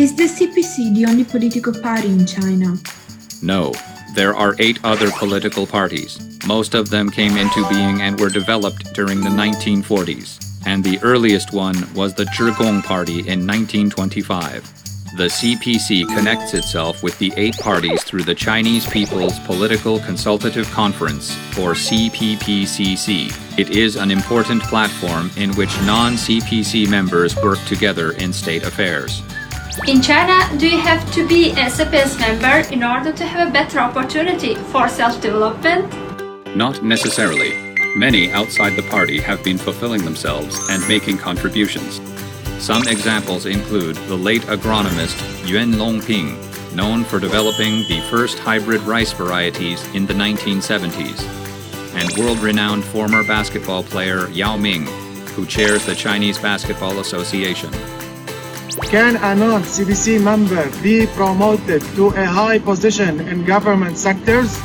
Is the CPC the only political party in China? No, there are eight other political parties. Most of them came into being and were developed during the 1940s, and the earliest one was the Zhigong Party in 1925. The CPC connects itself with the eight parties through the Chinese People's Political Consultative Conference, or CPPCC. It is an important platform in which non CPC members work together in state affairs. In China, do you have to be a CPC member in order to have a better opportunity for self-development? Not necessarily. Many outside the party have been fulfilling themselves and making contributions. Some examples include the late agronomist Yuan Longping, known for developing the first hybrid rice varieties in the 1970s, and world-renowned former basketball player Yao Ming, who chairs the Chinese Basketball Association. Can a non-CPC member be promoted to a high position in government sectors?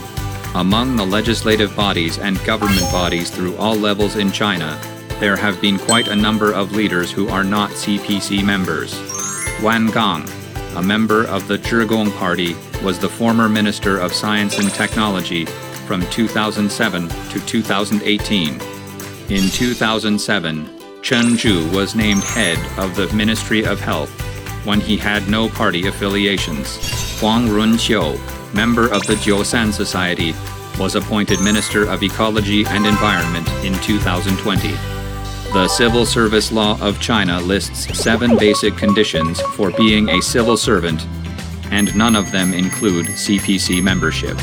Among the legislative bodies and government bodies through all levels in China, there have been quite a number of leaders who are not CPC members. Wan Gang, a member of the Zhigong Party, was the former Minister of Science and Technology from 2007 to 2018. In 2007, Chen Zhu was named head of the Ministry of Health when he had no party affiliations. Huang Runqiu, member of the Jiusan Society, was appointed Minister of Ecology and Environment in 2020. The Civil Service Law of China lists seven basic conditions for being a civil servant, and none of them include CPC membership.